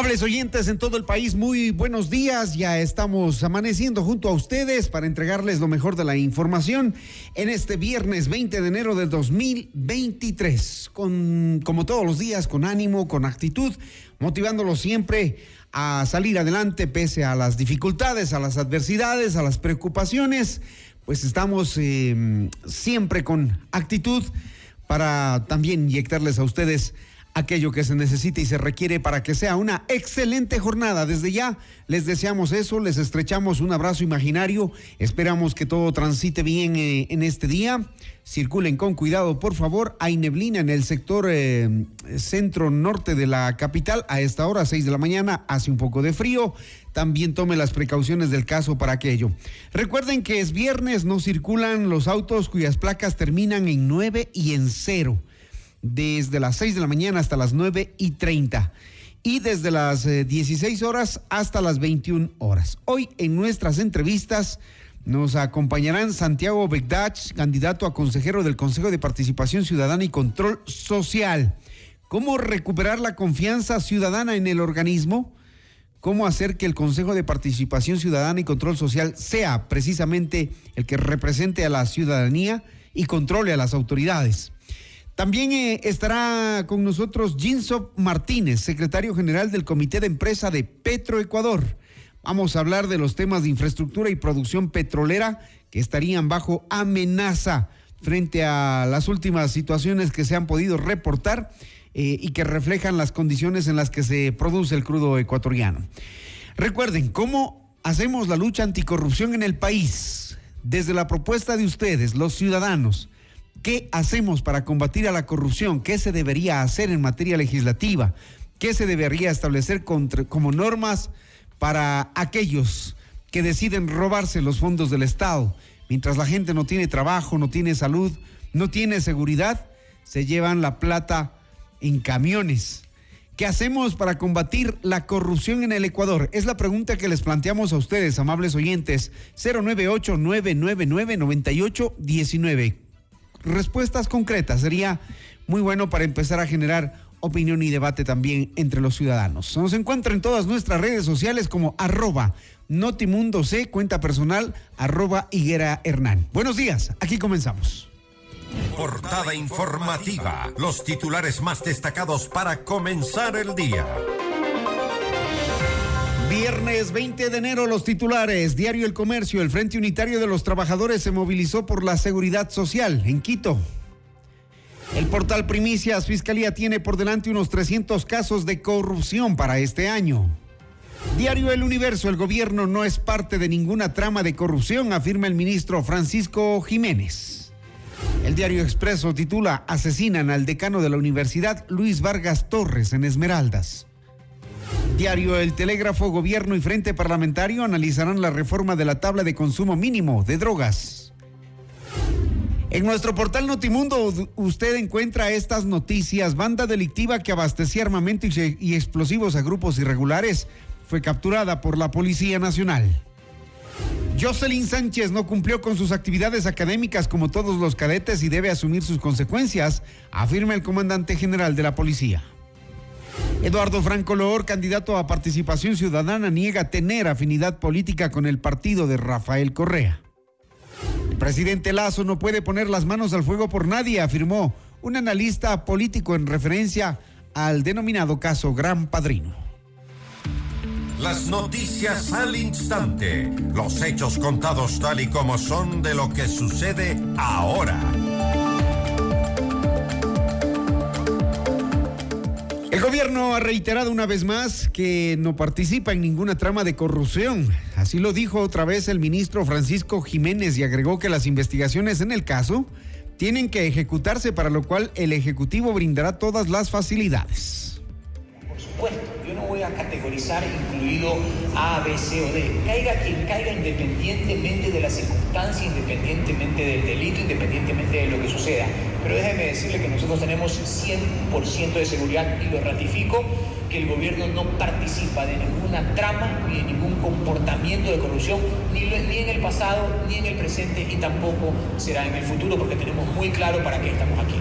Amables oyentes en todo el país, muy buenos días. Ya estamos amaneciendo junto a ustedes para entregarles lo mejor de la información en este viernes 20 de enero del 2023. Con, como todos los días, con ánimo, con actitud, motivándolos siempre a salir adelante pese a las dificultades, a las adversidades, a las preocupaciones. Pues estamos eh, siempre con actitud para también inyectarles a ustedes aquello que se necesita y se requiere para que sea una excelente jornada. Desde ya les deseamos eso, les estrechamos un abrazo imaginario, esperamos que todo transite bien eh, en este día. Circulen con cuidado, por favor. Hay neblina en el sector eh, centro norte de la capital. A esta hora, 6 de la mañana, hace un poco de frío. También tome las precauciones del caso para aquello. Recuerden que es viernes, no circulan los autos cuyas placas terminan en 9 y en 0 desde las 6 de la mañana hasta las 9 y 30 y desde las 16 eh, horas hasta las 21 horas. Hoy en nuestras entrevistas nos acompañarán Santiago Begdach, candidato a consejero del Consejo de Participación Ciudadana y Control Social. ¿Cómo recuperar la confianza ciudadana en el organismo? ¿Cómo hacer que el Consejo de Participación Ciudadana y Control Social sea precisamente el que represente a la ciudadanía y controle a las autoridades? También eh, estará con nosotros Jinsop Martínez, secretario general del Comité de Empresa de Petroecuador. Vamos a hablar de los temas de infraestructura y producción petrolera que estarían bajo amenaza frente a las últimas situaciones que se han podido reportar eh, y que reflejan las condiciones en las que se produce el crudo ecuatoriano. Recuerden, ¿cómo hacemos la lucha anticorrupción en el país? Desde la propuesta de ustedes, los ciudadanos, ¿Qué hacemos para combatir a la corrupción? ¿Qué se debería hacer en materia legislativa? ¿Qué se debería establecer como normas para aquellos que deciden robarse los fondos del Estado? Mientras la gente no tiene trabajo, no tiene salud, no tiene seguridad, se llevan la plata en camiones. ¿Qué hacemos para combatir la corrupción en el Ecuador? Es la pregunta que les planteamos a ustedes, amables oyentes. 098 999 9819 respuestas concretas. Sería muy bueno para empezar a generar opinión y debate también entre los ciudadanos. Nos encuentra en todas nuestras redes sociales como arroba Notimundo C, cuenta personal, arroba Higuera Hernán. Buenos días, aquí comenzamos. Portada informativa, los titulares más destacados para comenzar el día. Viernes 20 de enero, los titulares. Diario El Comercio, el Frente Unitario de los Trabajadores se movilizó por la seguridad social en Quito. El portal Primicias, Fiscalía tiene por delante unos 300 casos de corrupción para este año. Diario El Universo, el gobierno no es parte de ninguna trama de corrupción, afirma el ministro Francisco Jiménez. El diario Expreso titula Asesinan al decano de la universidad Luis Vargas Torres en Esmeraldas. Diario El Telégrafo, Gobierno y Frente Parlamentario analizarán la reforma de la tabla de consumo mínimo de drogas. En nuestro portal Notimundo usted encuentra estas noticias. Banda delictiva que abastecía armamento y explosivos a grupos irregulares fue capturada por la Policía Nacional. Jocelyn Sánchez no cumplió con sus actividades académicas como todos los cadetes y debe asumir sus consecuencias, afirma el comandante general de la policía. Eduardo Franco Loor, candidato a participación ciudadana, niega tener afinidad política con el partido de Rafael Correa. El presidente Lazo no puede poner las manos al fuego por nadie, afirmó un analista político en referencia al denominado caso Gran Padrino. Las noticias al instante. Los hechos contados tal y como son de lo que sucede ahora. El gobierno ha reiterado una vez más que no participa en ninguna trama de corrupción. Así lo dijo otra vez el ministro Francisco Jiménez y agregó que las investigaciones en el caso tienen que ejecutarse, para lo cual el Ejecutivo brindará todas las facilidades. Por supuesto categorizar incluido A, B, C o D. Caiga quien caiga independientemente de la circunstancia, independientemente del delito, independientemente de lo que suceda. Pero déjeme decirle que nosotros tenemos 100% de seguridad y lo ratifico que el gobierno no participa de ninguna trama ni de ningún comportamiento de corrupción, ni en el pasado, ni en el presente y tampoco será en el futuro, porque tenemos muy claro para qué estamos aquí.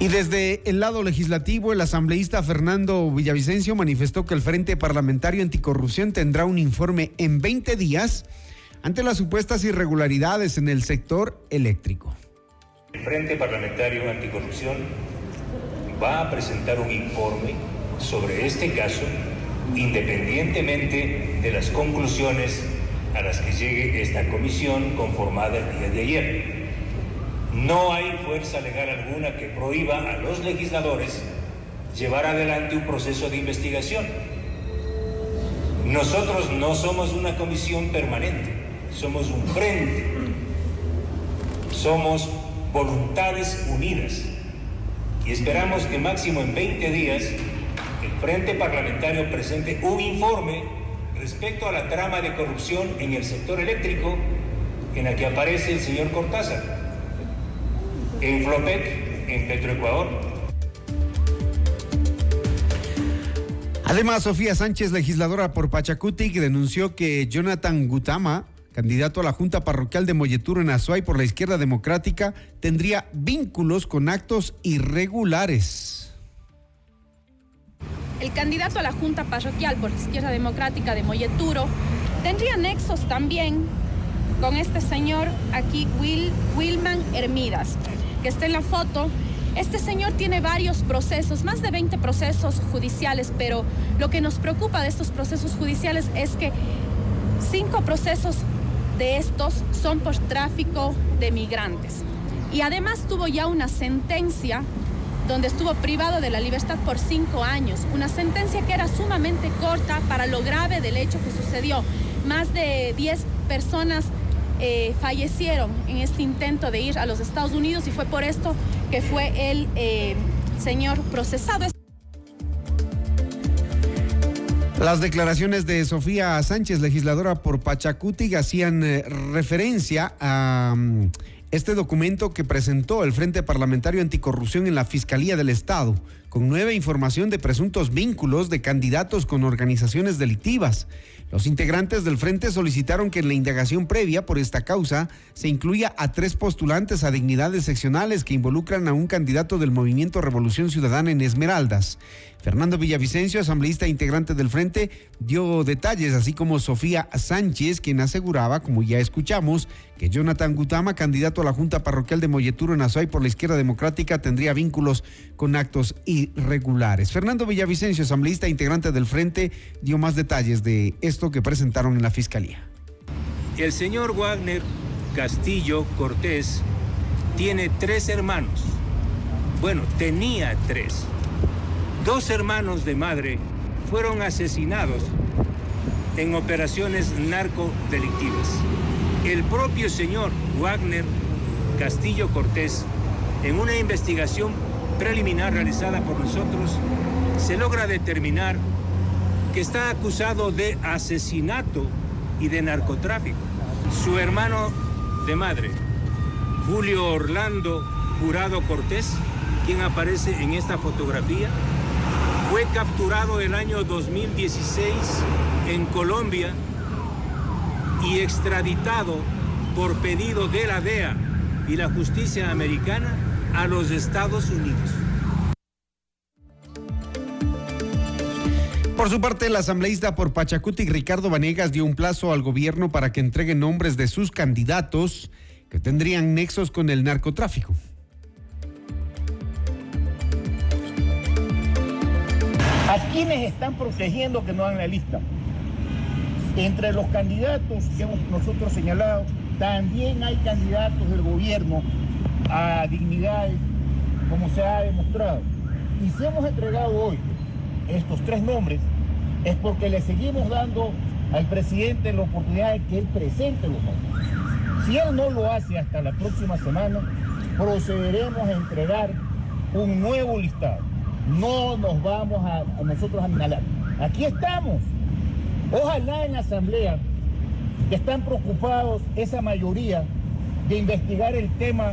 Y desde el lado legislativo, el asambleísta Fernando Villavicencio manifestó que el Frente Parlamentario Anticorrupción tendrá un informe en 20 días ante las supuestas irregularidades en el sector eléctrico. El Frente Parlamentario Anticorrupción va a presentar un informe sobre este caso independientemente de las conclusiones a las que llegue esta comisión conformada el día de ayer. No hay fuerza legal alguna que prohíba a los legisladores llevar adelante un proceso de investigación. Nosotros no somos una comisión permanente, somos un frente, somos voluntades unidas y esperamos que máximo en 20 días el Frente Parlamentario presente un informe respecto a la trama de corrupción en el sector eléctrico en la que aparece el señor Cortázar en Flopec, en Petroecuador. Además, Sofía Sánchez, legisladora por Pachacutic, denunció que Jonathan Gutama, candidato a la Junta Parroquial de Molleturo en Azuay por la izquierda democrática, tendría vínculos con actos irregulares. El candidato a la Junta Parroquial por la izquierda democrática de Molleturo tendría nexos también con este señor aquí, Will, Wilman Hermidas que está en la foto, este señor tiene varios procesos, más de 20 procesos judiciales, pero lo que nos preocupa de estos procesos judiciales es que cinco procesos de estos son por tráfico de migrantes. Y además tuvo ya una sentencia donde estuvo privado de la libertad por cinco años, una sentencia que era sumamente corta para lo grave del hecho que sucedió. Más de 10 personas eh, fallecieron en este intento de ir a los Estados Unidos y fue por esto que fue el eh, señor procesado. Las declaraciones de Sofía Sánchez, legisladora por Pachacuti, hacían eh, referencia a mm, este documento que presentó el Frente Parlamentario Anticorrupción en la Fiscalía del Estado, con nueva información de presuntos vínculos de candidatos con organizaciones delictivas. Los integrantes del frente solicitaron que en la indagación previa por esta causa se incluya a tres postulantes a dignidades seccionales que involucran a un candidato del movimiento Revolución Ciudadana en Esmeraldas. Fernando Villavicencio, asambleísta e integrante del frente, dio detalles, así como Sofía Sánchez, quien aseguraba, como ya escuchamos, que Jonathan Gutama, candidato a la Junta Parroquial de Molleturo en Azuay por la izquierda democrática, tendría vínculos con actos irregulares. Fernando Villavicencio, asambleísta e integrante del frente, dio más detalles de esto que presentaron en la fiscalía. El señor Wagner Castillo Cortés tiene tres hermanos. Bueno, tenía tres Dos hermanos de madre fueron asesinados en operaciones narcodelictivas. El propio señor Wagner Castillo Cortés, en una investigación preliminar realizada por nosotros, se logra determinar que está acusado de asesinato y de narcotráfico. Su hermano de madre, Julio Orlando Jurado Cortés, quien aparece en esta fotografía, fue capturado el año 2016 en Colombia y extraditado por pedido de la DEA y la justicia americana a los Estados Unidos. Por su parte, el asambleísta por Pachacuti, Ricardo Vanegas, dio un plazo al gobierno para que entregue nombres de sus candidatos que tendrían nexos con el narcotráfico. ¿A quiénes están protegiendo que no hagan la lista? Entre los candidatos que hemos nosotros señalado, también hay candidatos del gobierno a dignidades, como se ha demostrado. Y si hemos entregado hoy estos tres nombres, es porque le seguimos dando al presidente la oportunidad de que él presente los nombres. Si él no lo hace hasta la próxima semana, procederemos a entregar un nuevo listado. No nos vamos a, nosotros a inhalar. Aquí estamos. Ojalá en la asamblea que están preocupados esa mayoría de investigar el tema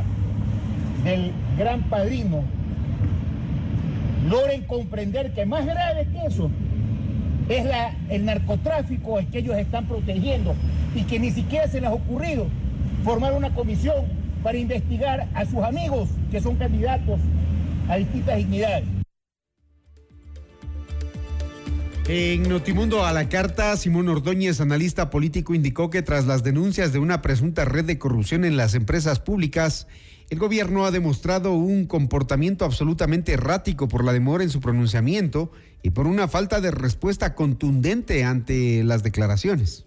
del gran padrino, logren comprender que más grave que eso es el narcotráfico que ellos están protegiendo y que ni siquiera se les ha ocurrido formar una comisión para investigar a sus amigos que son candidatos a distintas dignidades. En Notimundo a la carta, Simón Ordóñez, analista político, indicó que tras las denuncias de una presunta red de corrupción en las empresas públicas, el gobierno ha demostrado un comportamiento absolutamente errático por la demora en su pronunciamiento y por una falta de respuesta contundente ante las declaraciones.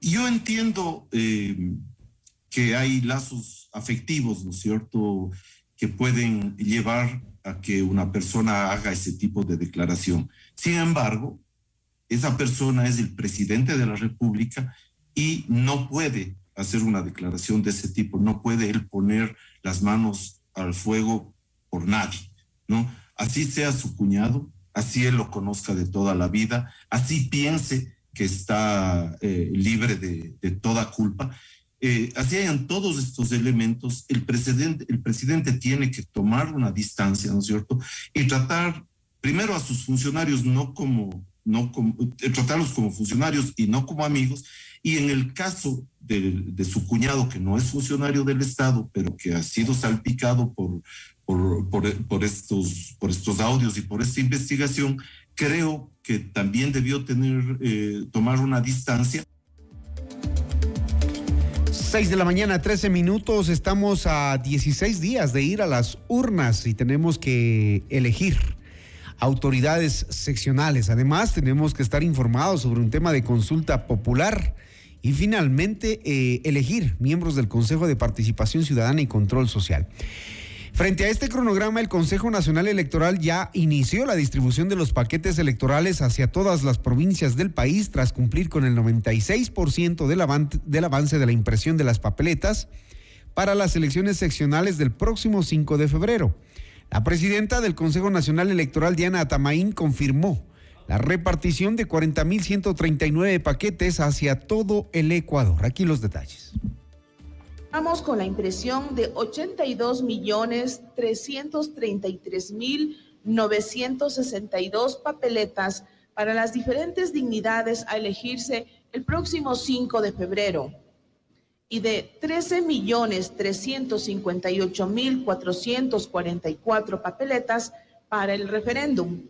Yo entiendo eh, que hay lazos afectivos, ¿no es cierto?, que pueden llevar a que una persona haga ese tipo de declaración. Sin embargo, esa persona es el presidente de la República y no puede hacer una declaración de ese tipo, no puede él poner las manos al fuego por nadie, ¿no? Así sea su cuñado, así él lo conozca de toda la vida, así piense que está eh, libre de, toda culpa. Eh, así hayan todos estos elementos, el presidente, el presidente tiene que tomar una distancia, ¿no es cierto? Y tratar primero a sus funcionarios no como no eh, tratarlos como funcionarios y no como amigos. Y en el caso de, su cuñado, que no es funcionario del Estado, pero que ha sido salpicado por, por, estos, por estos audios y por esta investigación, creo que también debió tener, eh, tomar una distancia. 6 de la mañana, 13 minutos. Estamos a 16 días de ir a las urnas y tenemos que elegir autoridades seccionales. Además, tenemos que estar informados sobre un tema de consulta popular y finalmente eh, elegir miembros del Consejo de Participación Ciudadana y Control Social. Frente a este cronograma, el Consejo Nacional Electoral ya inició la distribución de los paquetes electorales hacia todas las provincias del país tras cumplir con el 96% del, del avance de la impresión de las papeletas para las elecciones seccionales del próximo 5 de febrero. La presidenta del Consejo Nacional Electoral, Diana Atamaín, confirmó la repartición de 40.139 paquetes hacia todo el Ecuador. Aquí los detalles. Vamos con la impresión de 82 millones 333 mil 962 papeletas para las diferentes dignidades a elegirse el próximo 5 de febrero y de 13 millones 358 mil 444 papeletas para el referéndum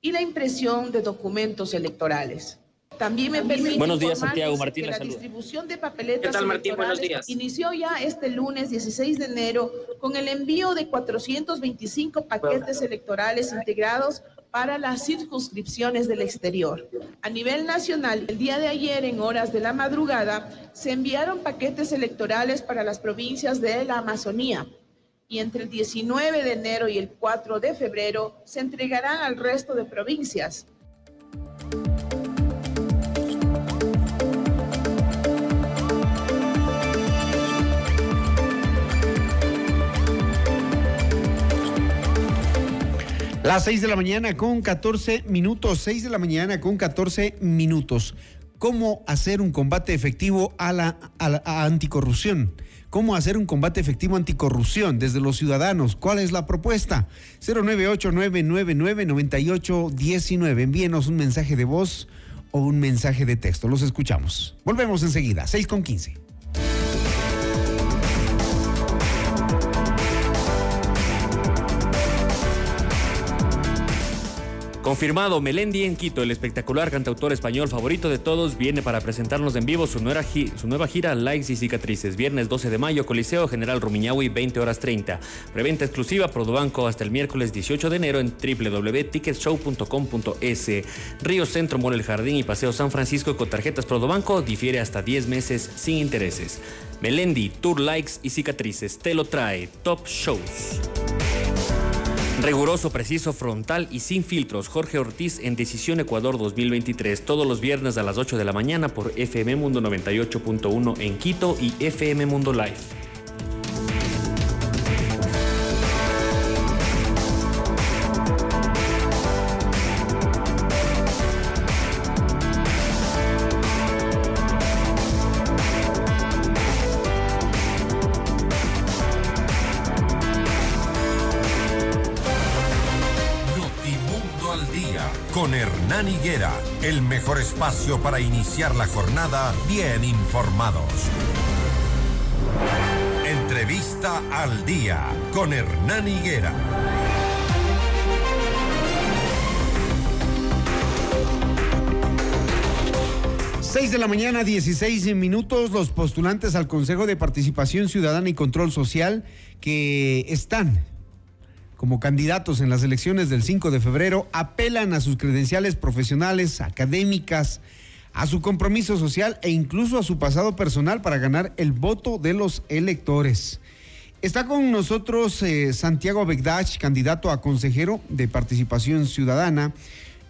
y la impresión de documentos electorales. También me permite Buenos días, Santiago Martínez. la distribución de papeletas ¿Qué tal, Martín? Buenos días. inició ya este lunes 16 de enero con el envío de 425 paquetes electorales integrados para las circunscripciones del exterior. A nivel nacional, el día de ayer, en horas de la madrugada, se enviaron paquetes electorales para las provincias de la Amazonía y entre el 19 de enero y el 4 de febrero se entregarán al resto de provincias. Las 6 de la mañana con 14 minutos, 6 de la mañana con 14 minutos. ¿Cómo hacer un combate efectivo a la, anticorrupción? ¿Cómo hacer un combate efectivo anticorrupción desde los ciudadanos? ¿Cuál es la propuesta? 098-999-9819. Envíenos un mensaje de voz o un mensaje de texto. Los escuchamos. Volvemos enseguida, 6 con 15. Confirmado, Melendi en Quito, el espectacular cantautor español favorito de todos, viene para presentarnos en vivo su nueva, gira Likes y Cicatrices. Viernes 12 de mayo, Coliseo General Rumiñahui, 20 horas 30. Preventa exclusiva Produbanco hasta el miércoles 18 de enero en www.ticketshow.com.es. Río Centro, Mall El Jardín y Paseo San Francisco con tarjetas Produbanco difiere hasta 10 meses sin intereses. Melendi, Tour Likes y Cicatrices, te lo trae Top Shows. Riguroso, preciso, frontal y sin filtros. Jorge Ortiz en Decisión Ecuador 2023. Todos los viernes a las 8 de la mañana por FM Mundo 98.1 en Quito y FM Mundo Live. Hernán Higuera, el mejor espacio para iniciar la jornada bien informados. Entrevista al día con Hernán Higuera. Seis de la mañana, 16 minutos. Los postulantes al Consejo de Participación Ciudadana y Control Social que están como candidatos en las elecciones del 5 de febrero apelan a sus credenciales profesionales, académicas, a su compromiso social e incluso a su pasado personal para ganar el voto de los electores. Está con nosotros eh, Santiago Begdach, candidato a consejero de participación ciudadana.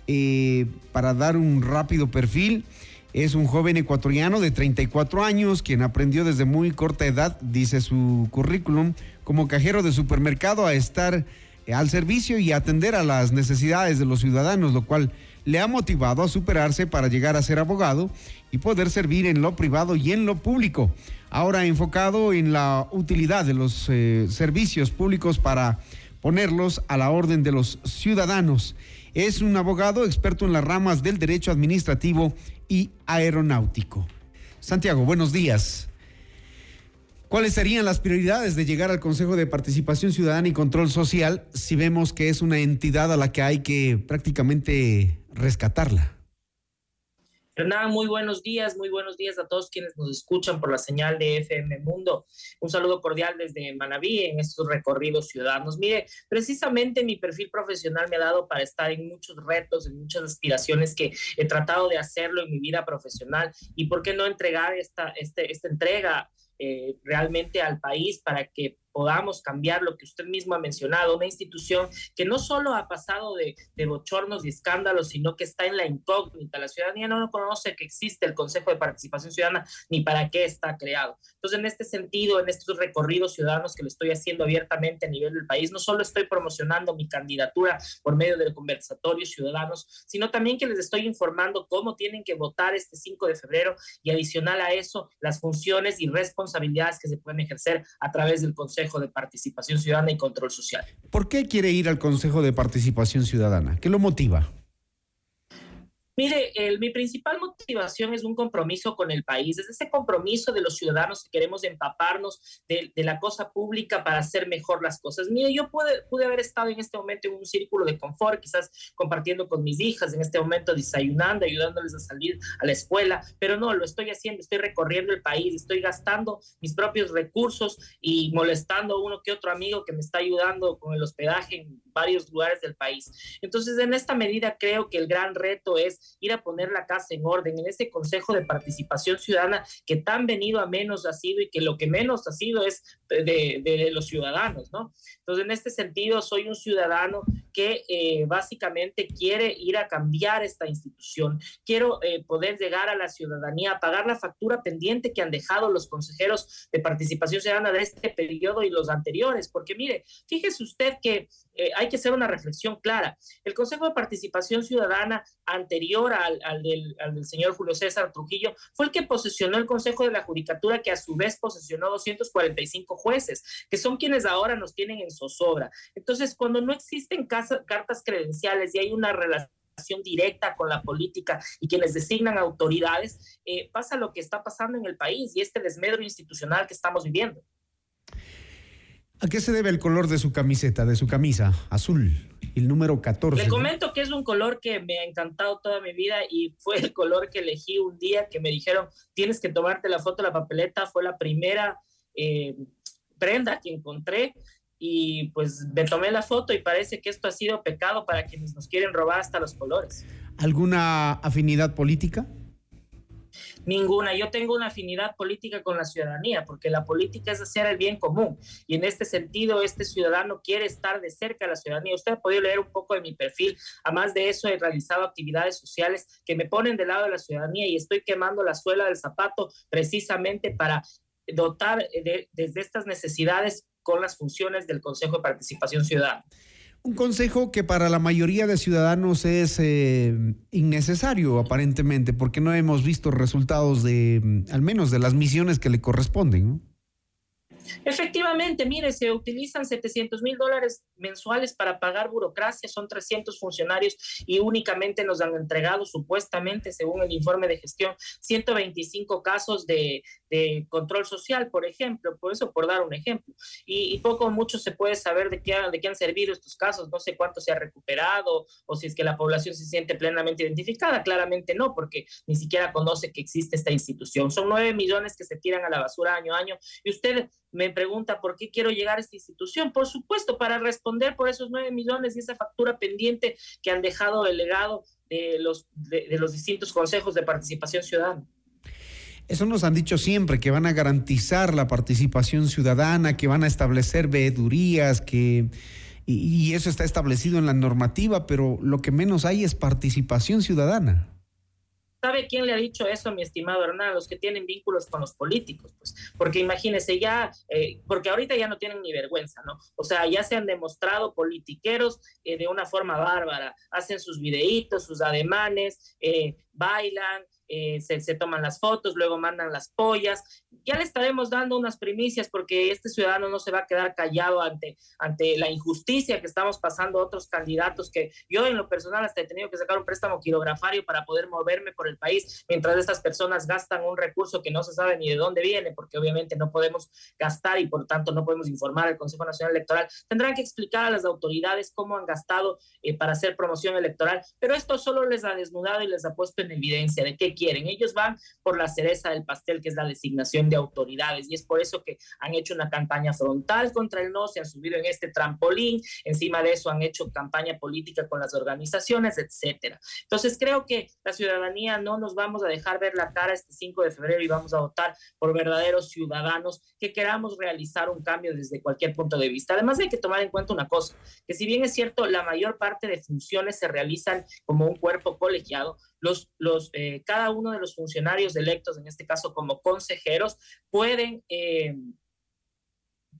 Eh, para dar un rápido perfil, es un joven ecuatoriano de 34 años quien aprendió desde muy corta edad, dice su currículum, como cajero de supermercado a estar eh, al servicio y atender a las necesidades de los ciudadanos, lo cual le ha motivado a superarse para llegar a ser abogado y poder servir en lo privado y en lo público. Ahora enfocado en la utilidad de los eh, servicios públicos para ponerlos a la orden de los ciudadanos. Es un abogado experto en las ramas del derecho administrativo y aeronáutico. Santiago, buenos días. ¿Cuáles serían las prioridades de llegar al Consejo de Participación Ciudadana y Control Social si vemos que es una entidad a la que hay que prácticamente rescatarla? Hernán, muy buenos días, muy buenos días a todos quienes nos escuchan por la señal de FM Mundo. Un saludo cordial desde Manabí en estos recorridos ciudadanos. Mire, precisamente mi perfil profesional me ha dado para estar en muchos retos, en muchas aspiraciones que he tratado de hacerlo en mi vida profesional y por qué no entregar esta, este, esta entrega eh, realmente al país para que podamos cambiar lo que usted mismo ha mencionado, una institución que no solo ha pasado de, de, bochornos y escándalos, sino que está en la incógnita. La ciudadanía no conoce que existe el Consejo de Participación Ciudadana ni para qué está creado. Entonces, en este sentido, en estos recorridos ciudadanos que lo estoy haciendo abiertamente a nivel del país, no solo estoy promocionando mi candidatura por medio del conversatorio ciudadanos, sino también que les estoy informando cómo tienen que votar este 5 de febrero y adicional a eso, las funciones y responsabilidades que se pueden ejercer a través del Consejo de Participación Ciudadana y Control Social. ¿Por qué quiere ir al Consejo de Participación Ciudadana? ¿Qué lo motiva? Mire, mi principal motivación es un compromiso con el país, es ese compromiso de los ciudadanos que queremos empaparnos de, de, la cosa pública para hacer mejor las cosas. Mire, yo pude, pude haber estado en este momento en un círculo de confort, quizás compartiendo con mis hijas, en este momento desayunando, ayudándoles a salir a la escuela, pero no, lo estoy haciendo, estoy recorriendo el país, estoy gastando mis propios recursos y molestando a uno que otro amigo que me está ayudando con el hospedaje en varios lugares del país. Entonces, en esta medida creo que el gran reto es ir a poner la casa en orden en ese Consejo de Participación Ciudadana que tan venido a menos ha sido y que lo que menos ha sido es de, de los ciudadanos, ¿no? Entonces, en este sentido, soy un ciudadano que eh, básicamente quiere ir a cambiar esta institución. Quiero eh, poder llegar a la ciudadanía, a pagar la factura pendiente que han dejado los consejeros de participación ciudadana de este periodo y los anteriores, porque mire, fíjese usted que eh, hay que hacer una reflexión clara. El Consejo de Participación Ciudadana anterior al, al, del, al, del, señor Julio César Trujillo fue el que posesionó el Consejo de la Judicatura, que a su vez posesionó 245 jueces, que son quienes ahora nos tienen en zozobra. Entonces, cuando no existen casa, cartas credenciales y hay una relación directa con la política y quienes designan autoridades, eh, pasa lo que está pasando en el país y este desmedro institucional que estamos viviendo. ¿A qué se debe el color de su camiseta, de su camisa azul? el número 14. Le comento que es un color que me ha encantado toda mi vida y fue el color que elegí un día que me dijeron, tienes que tomarte la foto la papeleta. Fue la primera eh, prenda que encontré y pues me tomé la foto y parece que esto ha sido pecado para quienes nos quieren robar hasta los colores. ¿Alguna afinidad política? Ninguna. Yo tengo una afinidad política con la ciudadanía, porque la política es hacer el bien común. Y en este sentido, este ciudadano quiere estar de cerca de la ciudadanía. Usted ha podido leer un poco de mi perfil. Además de eso, he realizado actividades sociales que me ponen del lado de la ciudadanía y estoy quemando la suela del zapato precisamente para dotar desde estas necesidades con las funciones del Consejo de Participación Ciudadana. Un consejo que para la mayoría de ciudadanos es eh, innecesario, aparentemente, porque no hemos visto resultados de, al menos de las misiones que le corresponden. ¿no? Efectivamente, mire, se utilizan 700 mil dólares mensuales para pagar burocracia, son 300 funcionarios y únicamente nos han entregado supuestamente, según el informe de gestión, 125 casos de, control social, por ejemplo, por eso por dar un ejemplo. Y, poco o mucho se puede saber de qué, de qué han servido estos casos, no sé cuánto se ha recuperado o si es que la población se siente plenamente identificada, claramente no, porque ni siquiera conoce que existe esta institución. Son 9 millones que se tiran a la basura año a año y usted me pregunta por qué quiero llegar a esta institución. Por supuesto, para responder por esos nueve millones y esa factura pendiente que han dejado el legado de los, de, los distintos consejos de participación ciudadana. Eso nos han dicho siempre, que van a garantizar la participación ciudadana, que van a establecer veedurías, que... y eso está establecido en la normativa, pero lo que menos hay es participación ciudadana. ¿Sabe quién le ha dicho eso, mi estimado Hernán? Los que tienen vínculos con los políticos, pues, porque imagínese ya, eh, porque ahorita ya no tienen ni vergüenza, ¿no? O sea, ya se han demostrado politiqueros eh, de una forma bárbara, hacen sus videitos, sus ademanes, eh, bailan, eh, se, toman las fotos, luego mandan las pollas. Ya le estaremos dando unas primicias porque este ciudadano no se va a quedar callado ante, ante la injusticia que estamos pasando otros candidatos que yo en lo personal hasta he tenido que sacar un préstamo quirografario para poder moverme por el país mientras estas personas gastan un recurso que no se sabe ni de dónde viene porque obviamente no podemos gastar y por tanto no podemos informar al Consejo Nacional Electoral. Tendrán que explicar a las autoridades cómo han gastado eh, para hacer promoción electoral, pero esto solo les ha desnudado y les ha puesto en evidencia de qué quieren. Ellos van por la cereza del pastel, que es la designación de autoridades, y es por eso que han hecho una campaña frontal contra el no, se han subido en este trampolín, encima de eso han hecho campaña política con las organizaciones, etcétera. Entonces creo que la ciudadanía no nos vamos a dejar ver la cara este 5 de febrero y vamos a votar por verdaderos ciudadanos que queramos realizar un cambio desde cualquier punto de vista. Además hay que tomar en cuenta una cosa, que si bien es cierto, la mayor parte de funciones se realizan como un cuerpo colegiado, los, los, eh, cada uno de los funcionarios electos, en este caso como consejeros, pueden, eh,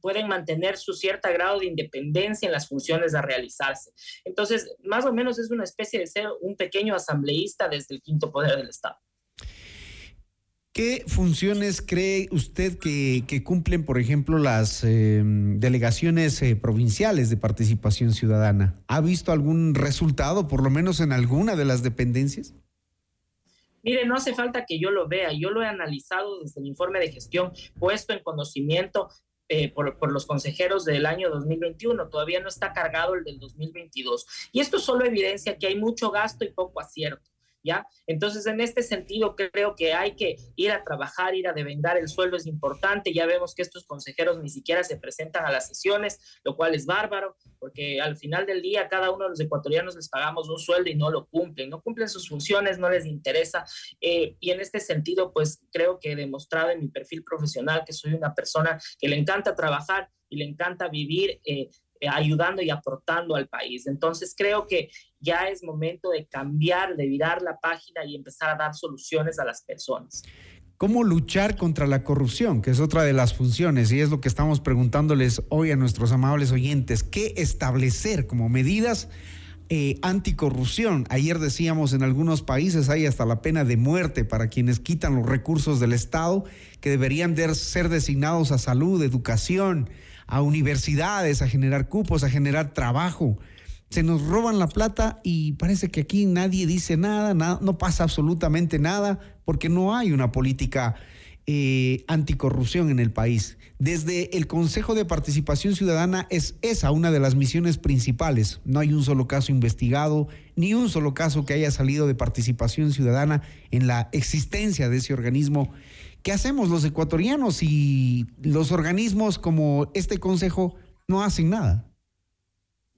pueden mantener su cierto grado de independencia en las funciones a realizarse. Entonces, más o menos es una especie de ser un pequeño asambleísta desde el quinto poder del Estado. ¿Qué funciones cree usted que, cumplen, por ejemplo, las em, delegaciones eh, provinciales de participación ciudadana? ¿Ha visto algún resultado, por lo menos en alguna de las dependencias? Mire, no hace falta que yo lo vea, yo lo he analizado desde el informe de gestión puesto en conocimiento eh, por, por, los consejeros del año 2021, todavía no está cargado el del 2022. Y esto solo evidencia que hay mucho gasto y poco acierto. ¿Ya? Entonces, en este sentido, creo que hay que ir a trabajar, ir a devengar el sueldo es importante. Ya vemos que estos consejeros ni siquiera se presentan a las sesiones, lo cual es bárbaro, porque al final del día cada uno de los ecuatorianos les pagamos un sueldo y no lo cumplen, no cumplen sus funciones, no les interesa. Eh, y en este sentido, pues creo que he demostrado en mi perfil profesional que soy una persona que le encanta trabajar y le encanta vivir eh, ayudando y aportando al país. Entonces creo que ya es momento de cambiar, de virar la página y empezar a dar soluciones a las personas. ¿Cómo luchar contra la corrupción? Que es otra de las funciones y es lo que estamos preguntándoles hoy a nuestros amables oyentes. ¿Qué establecer como medidas eh, anticorrupción? Ayer decíamos en algunos países hay hasta la pena de muerte para quienes quitan los recursos del Estado que deberían de ser designados a salud, educación, a universidades, a generar cupos, a generar trabajo. Se nos roban la plata y parece que aquí nadie dice nada, no pasa absolutamente nada, porque no hay una política eh, anticorrupción en el país. Desde el Consejo de Participación Ciudadana es esa una de las misiones principales. No hay un solo caso investigado, ni un solo caso que haya salido de participación ciudadana en la existencia de ese organismo. ¿Qué hacemos los ecuatorianos si los organismos como este Consejo no hacen nada?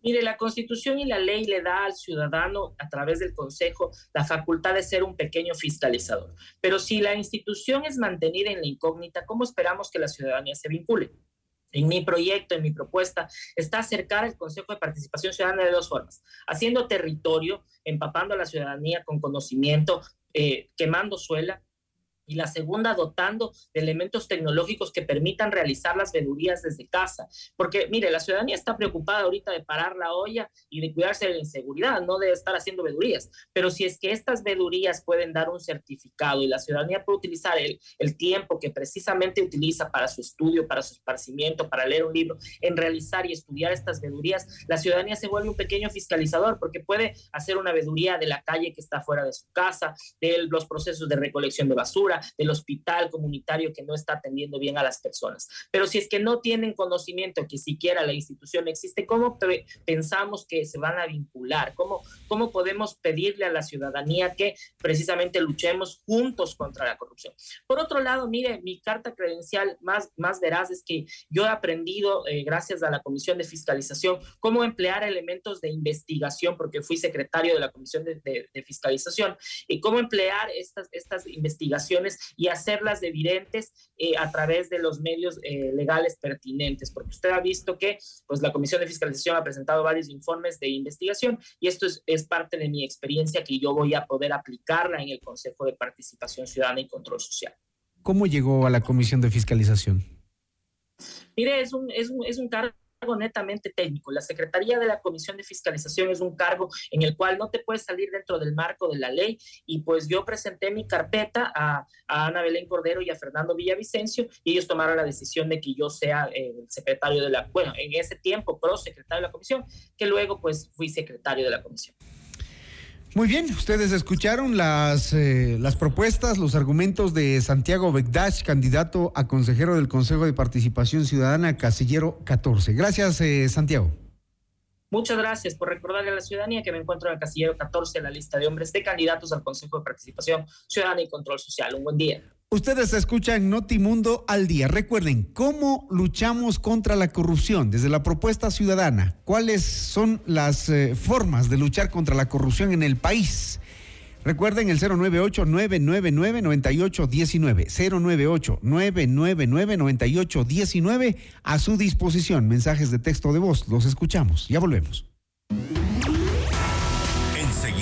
Mire, la Constitución y la ley le da al ciudadano a través del Consejo la facultad de ser un pequeño fiscalizador. Pero si la institución es mantenida en la incógnita, ¿cómo esperamos que la ciudadanía se vincule? En mi proyecto, en mi propuesta, está acercar el Consejo de Participación Ciudadana de dos formas, haciendo territorio, empapando a la ciudadanía con conocimiento, eh, quemando suela y la segunda dotando de elementos tecnológicos que permitan realizar las vedurías desde casa. Porque, mire, la ciudadanía está preocupada ahorita de parar la olla y de cuidarse de la inseguridad, no de estar haciendo vedurías. Pero si es que estas vedurías pueden dar un certificado y la ciudadanía puede utilizar el, el tiempo que precisamente utiliza para su estudio, para su esparcimiento, para leer un libro, en realizar y estudiar estas vedurías, la ciudadanía se vuelve un pequeño fiscalizador porque puede hacer una veduría de la calle que está fuera de su casa, de los procesos de recolección de basura, del hospital comunitario que no está atendiendo bien a las personas. Pero si es que no tienen conocimiento que siquiera la institución existe, ¿cómo pensamos que se van a vincular? ¿Cómo, cómo podemos pedirle a la ciudadanía que precisamente luchemos juntos contra la corrupción? Por otro lado, mire, mi carta credencial más, más veraz es que yo he aprendido, eh, gracias a la Comisión de Fiscalización, cómo emplear elementos de investigación, porque fui secretario de la Comisión de, de Fiscalización, y cómo emplear estas, estas investigaciones y hacerlas evidentes eh, a través de los medios eh, legales pertinentes, porque usted ha visto que pues, la Comisión de Fiscalización ha presentado varios informes de investigación y esto es, es parte de mi experiencia que yo voy a poder aplicarla en el Consejo de Participación Ciudadana y Control Social. ¿Cómo llegó a la Comisión de Fiscalización? Mire, es un, es un, es un cargo netamente técnico. La Secretaría de la Comisión de Fiscalización es un cargo en el cual no te puedes salir dentro del marco de la ley y pues yo presenté mi carpeta a, Ana Belén Cordero y a Fernando Villavicencio y ellos tomaron la decisión de que yo sea eh, el secretario de la, bueno, en ese tiempo prosecretario de la comisión, que luego pues fui secretario de la comisión. Muy bien, ustedes escucharon las, eh, las propuestas, los argumentos de Santiago Begdash, candidato a consejero del Consejo de Participación Ciudadana, Casillero 14. Gracias, eh, Santiago. Muchas gracias por recordarle a la ciudadanía que me encuentro en el casillero 14 en la lista de hombres de candidatos al Consejo de Participación Ciudadana y Control Social. Un buen día. Ustedes escuchan Notimundo al día. Recuerden, ¿cómo luchamos contra la corrupción desde la propuesta ciudadana? ¿Cuáles son las eh, formas de luchar contra la corrupción en el país? Recuerden el 098-999-9819. 098-999-9819 a su disposición. Mensajes de texto de voz. Los escuchamos. Ya volvemos.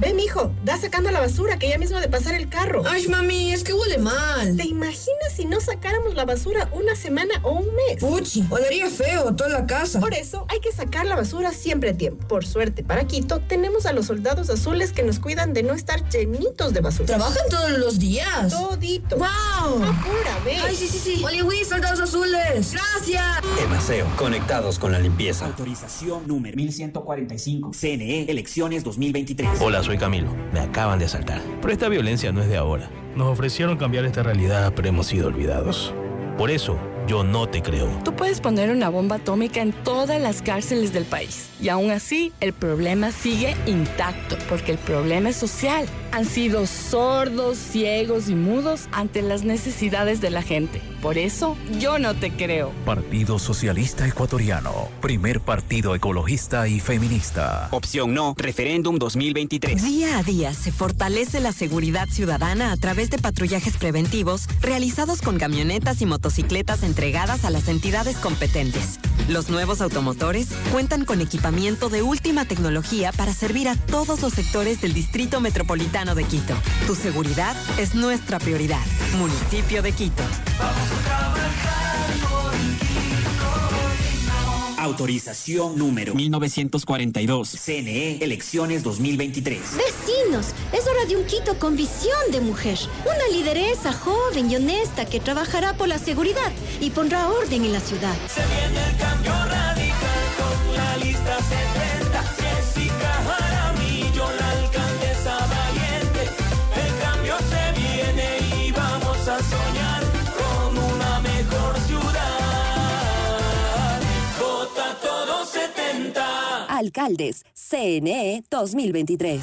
Ven, mijo, da sacando la basura que ya mismo de pasar el carro. Ay, mami, es que huele mal. ¿Te imaginas si no sacáramos la basura una semana o un mes? Puchi, olería feo toda la casa. Por eso hay que sacar la basura siempre a tiempo. Por suerte, para Quito, tenemos a los soldados azules que nos cuidan de no estar llenitos de basura. ¿Trabajan todos los días? Todito. ¡Wow! Apura, ve. Ay, sí, sí, sí. Oliwi, soldados azules. Gracias. Emaseo, conectados con la limpieza. Autorización número 1145. CNE, elecciones 2023. Hola, soy Camilo. Me acaban de asaltar. Pero esta violencia no es de ahora. Nos ofrecieron cambiar esta realidad, pero hemos sido olvidados. Por eso, yo no te creo. Tú puedes poner una bomba atómica en todas las cárceles del país. Y aún así, el problema sigue intacto, porque el problema es social. Han sido sordos, ciegos y mudos ante las necesidades de la gente. Por eso, yo no te creo. Partido Socialista Ecuatoriano. Primer partido ecologista y feminista. Opción no, referéndum 2023. Día a día se fortalece la seguridad ciudadana a través de patrullajes preventivos realizados con camionetas y motocicletas entregadas a las entidades competentes. Los nuevos automotores cuentan con equipamiento de última tecnología para servir a todos los sectores del Distrito Metropolitano de Quito. Tu seguridad es nuestra prioridad. Municipio de Quito. Autorización número 1942. CNE, elecciones 2023. Vecinos, es hora de un Quito con visión de mujer. Una lideresa joven y honesta que trabajará por la seguridad y pondrá orden en la ciudad. Se viene el 70. Jessica Jaramillo, la alcaldesa valiente. El cambio se viene y vamos a soñar con una mejor ciudad. Vota todo 70. Alcaldes, CNE 2023.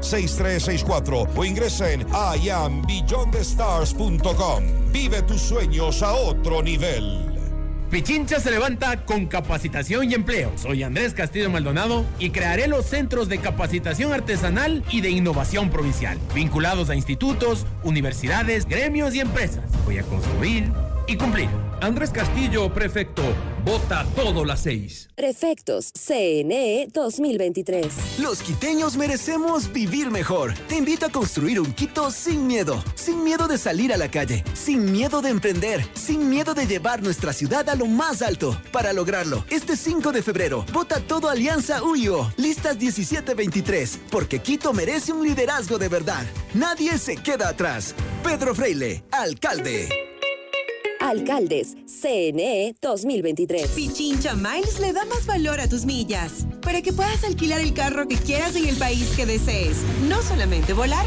6364 o ingresa en iambeyondthestars.com. Vive tus sueños a otro nivel. Pichincha se levanta con capacitación y empleo. Soy Andrés Castillo Maldonado y crearé los centros de capacitación artesanal y de innovación provincial, vinculados a institutos, universidades, gremios y empresas. Voy a construir y cumplir. Andrés Castillo, prefecto. Vota todo las seis. Prefectos CNE 2023. Los quiteños merecemos vivir mejor. Te invito a construir un Quito sin miedo. Sin miedo de salir a la calle. Sin miedo de emprender. Sin miedo de llevar nuestra ciudad a lo más alto. Para lograrlo, este 5 de febrero, vota todo Alianza UIO. Listas 1723. Porque Quito merece un liderazgo de verdad. Nadie se queda atrás. Pedro Freile, alcalde. Alcaldes, CNE 2023. Pichincha Miles le da más valor a tus millas para que puedas alquilar el carro que quieras en el país que desees. No solamente volar,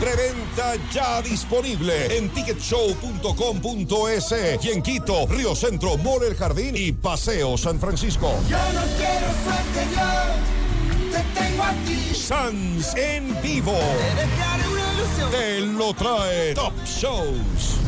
Preventa ya disponible en ticketshow.com.es y en Quito, Río Centro, Mall El Jardín y Paseo San Francisco. Yo no quiero suerte, yo te tengo aquí. Sans en vivo. Te una ilusión. Te lo trae Top Shows.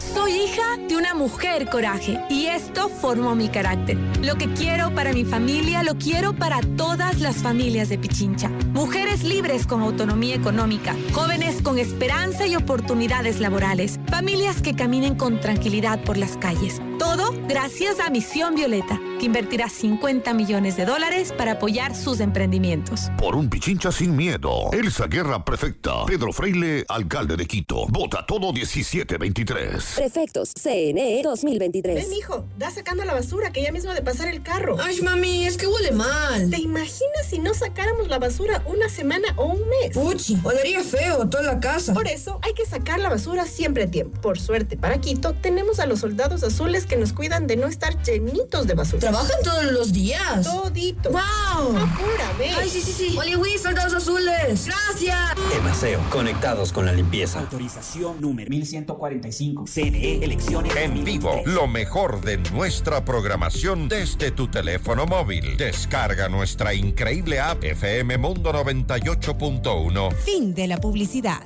Soy hija de una mujer coraje y esto formó mi carácter. Lo que quiero para mi familia lo quiero para todas las familias de Pichincha. Mujeres libres con autonomía económica, jóvenes con esperanza y oportunidades laborales, familias que caminen con tranquilidad por las calles. Todo gracias a Misión Violeta, que invertirá 50 millones de dólares para apoyar sus emprendimientos. Por un Pichincha sin miedo. Elsa Guerra Prefecta. Pedro Freile, alcalde de Quito. Vota todo 1723. Prefectos CNE 2023. Ven, hijo, da sacando la basura que ya mismo de pasar el carro. Ay, mami, es que huele mal. ¿Te imaginas si no sacáramos la basura una semana o un mes? Puchi, olería feo toda la casa. Por eso hay que sacar la basura siempre a tiempo. Por suerte, para Quito tenemos a los soldados azules que nos cuidan de no estar llenitos de basura. Trabajan todos los días. Todito. ¡Wow! Apúrame. Ay, sí, sí, sí. Oliwi, soldados azules. Gracias. Emaseo, conectados con la limpieza. Autorización número 1145. CNE Elecciones En vivo, lo mejor de nuestra programación desde tu teléfono móvil. Descarga nuestra increíble app FM Mundo 98.1. Fin de la publicidad.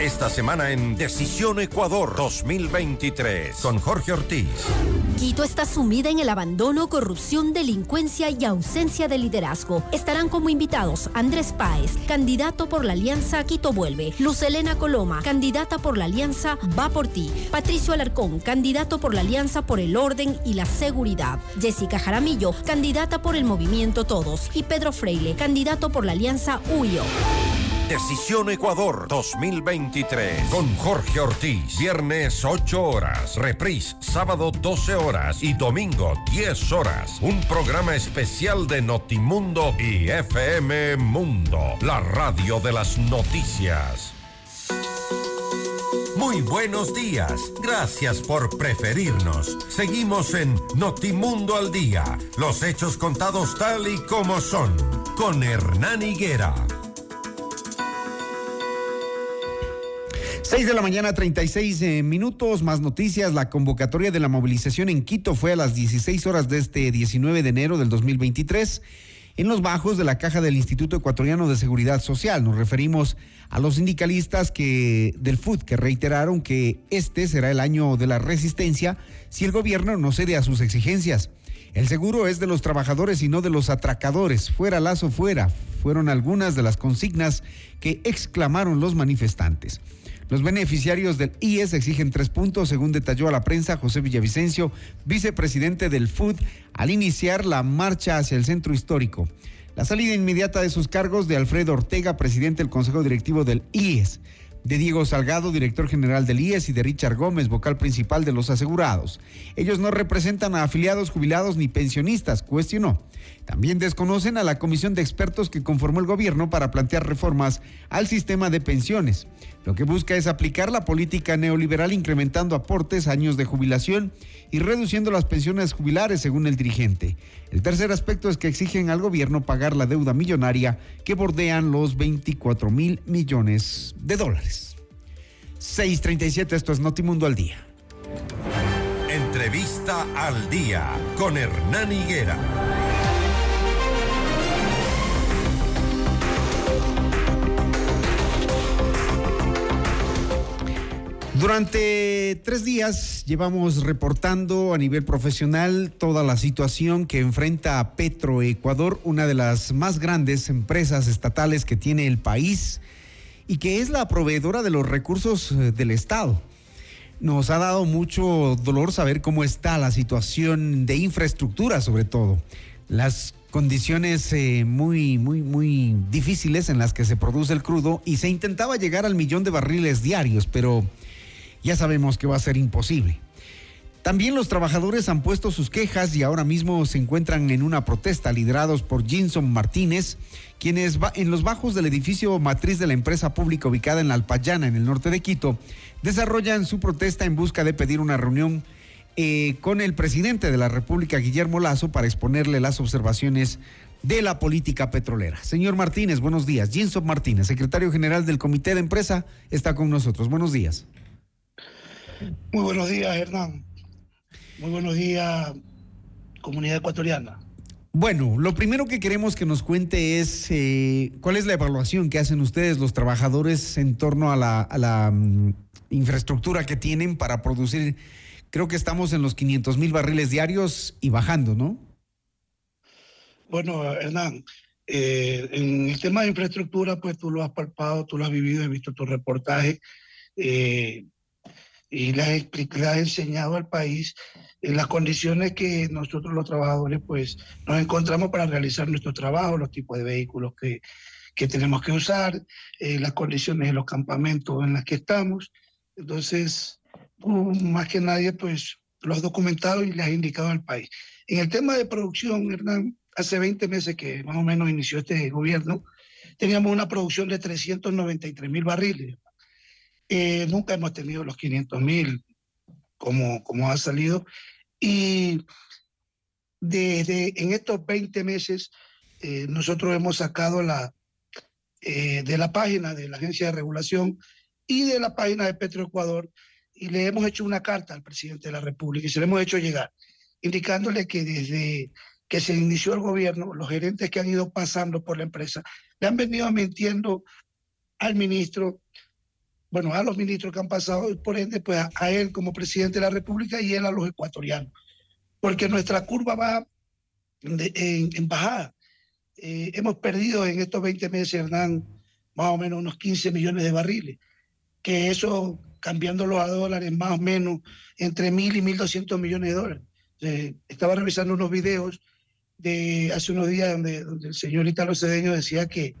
Esta semana en Decisión Ecuador 2023 con Jorge Ortiz. Quito está sumida en el abandono, corrupción, delincuencia y ausencia de liderazgo. Estarán como invitados Andrés Páez, candidato por la Alianza Quito Vuelve, Luz Elena Coloma, candidata por la Alianza Va por Ti, Patricio Alarcón, candidato por la Alianza por el Orden y la Seguridad, Jessica Jaramillo, candidata por el Movimiento Todos y Pedro Freile, candidato por la Alianza Huyo. Decisión Ecuador 2023 con Jorge Ortiz. Viernes 8 horas, reprise sábado 12 horas y domingo 10 horas. Un programa especial de Notimundo y FM Mundo, la radio de las noticias. Muy buenos días. Gracias por preferirnos. Seguimos en Notimundo al Día. Los hechos contados tal y como son. Con Hernán Higuera. 6 de la mañana, 36 eh, minutos, más noticias. La convocatoria de la movilización en Quito fue a las 16 horas de este 19 de enero del 2023 en los bajos de la caja del Instituto Ecuatoriano de Seguridad Social. Nos referimos a los sindicalistas que del FUD que reiteraron que este será el año de la resistencia si el gobierno no cede a sus exigencias. El seguro es de los trabajadores y no de los atracadores. Fuera lazo fuera. Fueron algunas de las consignas que exclamaron los manifestantes. Los beneficiarios del IES exigen tres puntos, según detalló a la prensa José Villavicencio, vicepresidente del FUD, al iniciar la marcha hacia el centro histórico. La salida inmediata de sus cargos de Alfredo Ortega, presidente del Consejo Directivo del IES, de Diego Salgado, director general del IES, y de Richard Gómez, vocal principal de los asegurados. Ellos no representan a afiliados, jubilados ni pensionistas, cuestionó. También desconocen a la comisión de expertos que conformó el gobierno para plantear reformas al sistema de pensiones. Lo que busca es aplicar la política neoliberal incrementando aportes, años de jubilación y reduciendo las pensiones jubilares, según el dirigente. El tercer aspecto es que exigen al gobierno pagar la deuda millonaria que bordean los 24 mil millones de dólares. 637, esto es Notimundo al día. Entrevista al día con Hernán Higuera. Durante tres días llevamos reportando a nivel profesional toda la situación que enfrenta Petroecuador, una de las más grandes empresas estatales que tiene el país y que es la proveedora de los recursos eh, del Estado. Nos ha dado mucho dolor saber cómo está la situación de infraestructura, sobre todo. Las condiciones eh, muy, muy, muy difíciles en las que se produce el crudo y se intentaba llegar al millón de barriles diarios, pero ya sabemos que va a ser imposible. También los trabajadores han puesto sus quejas y ahora mismo se encuentran en una protesta liderados por Jinson Martínez, quienes en los bajos del edificio matriz de la empresa pública ubicada en la Alpayana, en el norte de Quito, desarrollan su protesta en busca de pedir una reunión eh, con el presidente de la República, Guillermo Lazo, para exponerle las observaciones de la política petrolera. Señor Martínez, buenos días. Jinson Martínez, secretario general del Comité de Empresa, está con nosotros. Buenos días. Muy buenos días, Hernán. Muy buenos días, comunidad ecuatoriana. Bueno, lo primero que queremos que nos cuente es eh, cuál es la evaluación que hacen ustedes, los trabajadores, en torno a la, a la, mm, infraestructura que tienen para producir. Creo que estamos en los 500 mil barriles diarios y bajando, ¿no? Bueno, Hernán, eh, en el tema de infraestructura, pues tú lo has palpado, tú lo has vivido, he visto tu reportaje eh, y le has enseñado al país en las condiciones que nosotros los trabajadores pues nos encontramos para realizar nuestro trabajo, los tipos de vehículos que, que tenemos que usar, eh, las condiciones de los campamentos en las que estamos. Entonces, tú, más que nadie, pues lo has documentado y le has indicado al país. En el tema de producción, Hernán, hace 20 meses que más o menos inició este gobierno, teníamos una producción de 393 mil barriles. Eh, nunca hemos tenido los 500 mil como, como ha salido. Y desde en estos 20 meses eh, nosotros hemos sacado la, eh, de la página de la Agencia de Regulación y de la página de Petroecuador y le hemos hecho una carta al presidente de la República y se le hemos hecho llegar, indicándole que desde que se inició el gobierno, los gerentes que han ido pasando por la empresa le han venido mintiendo al ministro, bueno, a los ministros que han pasado, y por ende, pues a, él como presidente de la República y él a los ecuatorianos, porque nuestra curva va de- en, en bajada. Eh, hemos perdido en estos 20 meses, Hernán, más o menos unos 15 millones de barriles, que eso, cambiándolo a dólares, más o menos entre mil y 1.200 millones de dólares. Eh, estaba revisando unos videos de hace unos días donde, donde el señor Italo Cedeño decía que,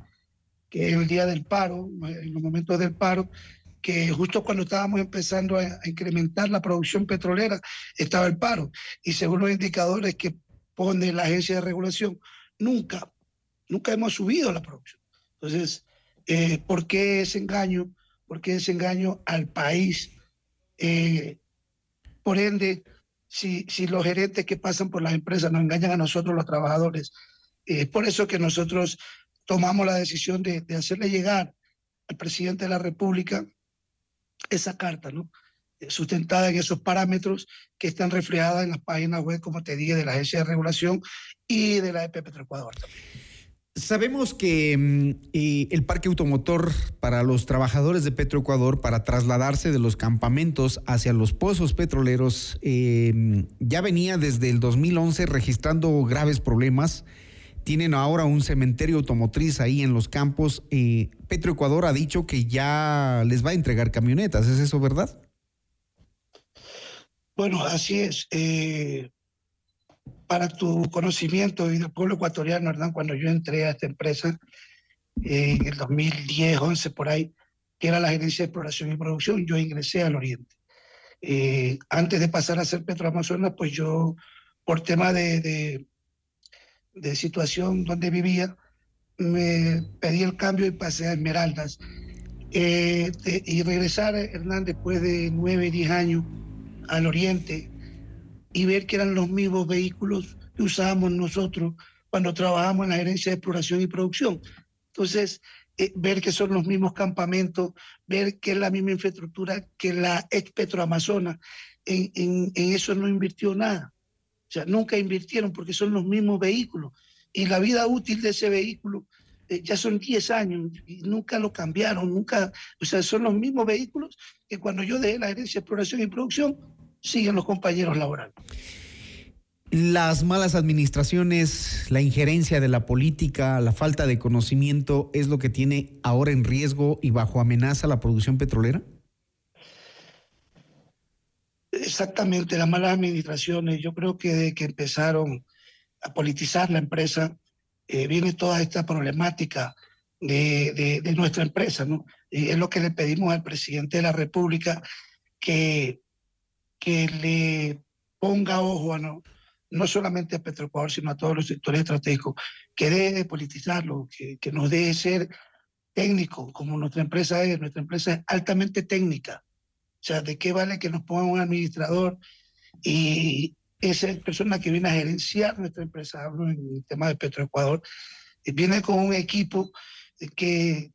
que el día del paro, en los momentos del paro, que justo cuando estábamos empezando a, a incrementar la producción petrolera, estaba el paro. Y según los indicadores que pone la agencia de regulación, nunca, nunca hemos subido la producción. Entonces, eh, ¿por qué ese engaño? ¿Por qué ese engaño al país? Eh, por ende, si, si los gerentes que pasan por las empresas nos engañan a nosotros, los trabajadores, eh, es por eso que nosotros tomamos la decisión de, de hacerle llegar al presidente de la República esa carta, ¿no? Eh, sustentada en esos parámetros que están reflejadas en las páginas web, como te dije, de la Agencia de Regulación y de la EP Petroecuador. Sabemos que mm, eh, el parque automotor para los trabajadores de Petroecuador para trasladarse de los campamentos hacia los pozos petroleros eh, ya venía desde el 2011 registrando graves problemas. Tienen ahora un cementerio automotriz ahí en los campos. Eh, Petroecuador ha dicho que ya les va a entregar camionetas. ¿Es eso verdad? Bueno, así es. Eh, para tu conocimiento y del pueblo ecuatoriano, Hernán, cuando yo entré a esta empresa eh, en el 2010, 11 por ahí, que era la gerencia de exploración y producción, yo ingresé al Oriente. Eh, antes de pasar a ser Petroamazonas, pues yo, por tema de, de, de situación donde vivía, me pedí el cambio y pasé a Esmeraldas. Eh, de- y regresar, Hernán, después de nueve, diez años al Oriente y ver que eran los mismos vehículos que usábamos nosotros cuando trabajamos en la gerencia de exploración y producción. Entonces, eh, ver que son los mismos campamentos, ver que es la misma infraestructura que la ex Petroamazona, en, en, en eso no invirtió nada. O sea, nunca invirtieron porque son los mismos vehículos. Y la vida útil de ese vehículo eh, ya son 10 años y nunca lo cambiaron, nunca, o sea, son los mismos vehículos que cuando yo dejé la gerencia de exploración y producción, siguen los compañeros laborales. Las malas administraciones, la injerencia de la política, la falta de conocimiento es lo que tiene ahora en riesgo y bajo amenaza la producción petrolera. Exactamente, las malas administraciones. Yo creo que desde que empezaron a politizar la empresa, eh, viene toda esta problemática de, de- nuestra empresa, ¿no? Y es lo que le pedimos al presidente de la República, que, que le ponga ojo a no, no solamente a Petroecuador, sino a todos los sectores estratégicos, que deje de politizarlo, que, que nos deje ser técnico, como nuestra empresa es. Nuestra empresa es altamente técnica. O sea, ¿de qué vale que nos pongan un administrador y esa persona que viene a gerenciar nuestra empresa, hablo en el tema de Petroecuador, eh, viene con un equipo eh, que